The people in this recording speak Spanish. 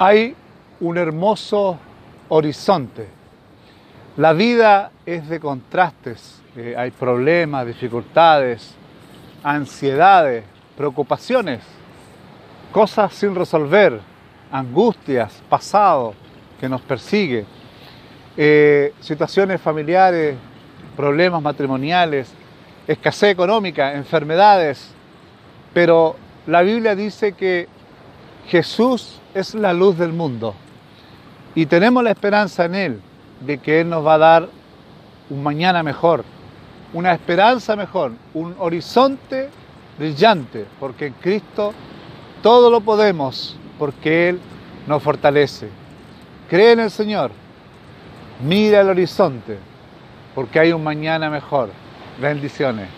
Hay un hermoso horizonte. La vida es de contrastes. Eh, hay problemas, dificultades, ansiedades, preocupaciones, cosas sin resolver, angustias, pasado que nos persigue, eh, situaciones familiares, problemas matrimoniales, escasez económica, enfermedades. Pero la Biblia dice que Jesús es la luz del mundo y tenemos la esperanza en Él de que Él nos va a dar un mañana mejor, una esperanza mejor, un horizonte brillante, porque en Cristo todo lo podemos, porque Él nos fortalece. Cree en el Señor, mira el horizonte, porque hay un mañana mejor. Bendiciones.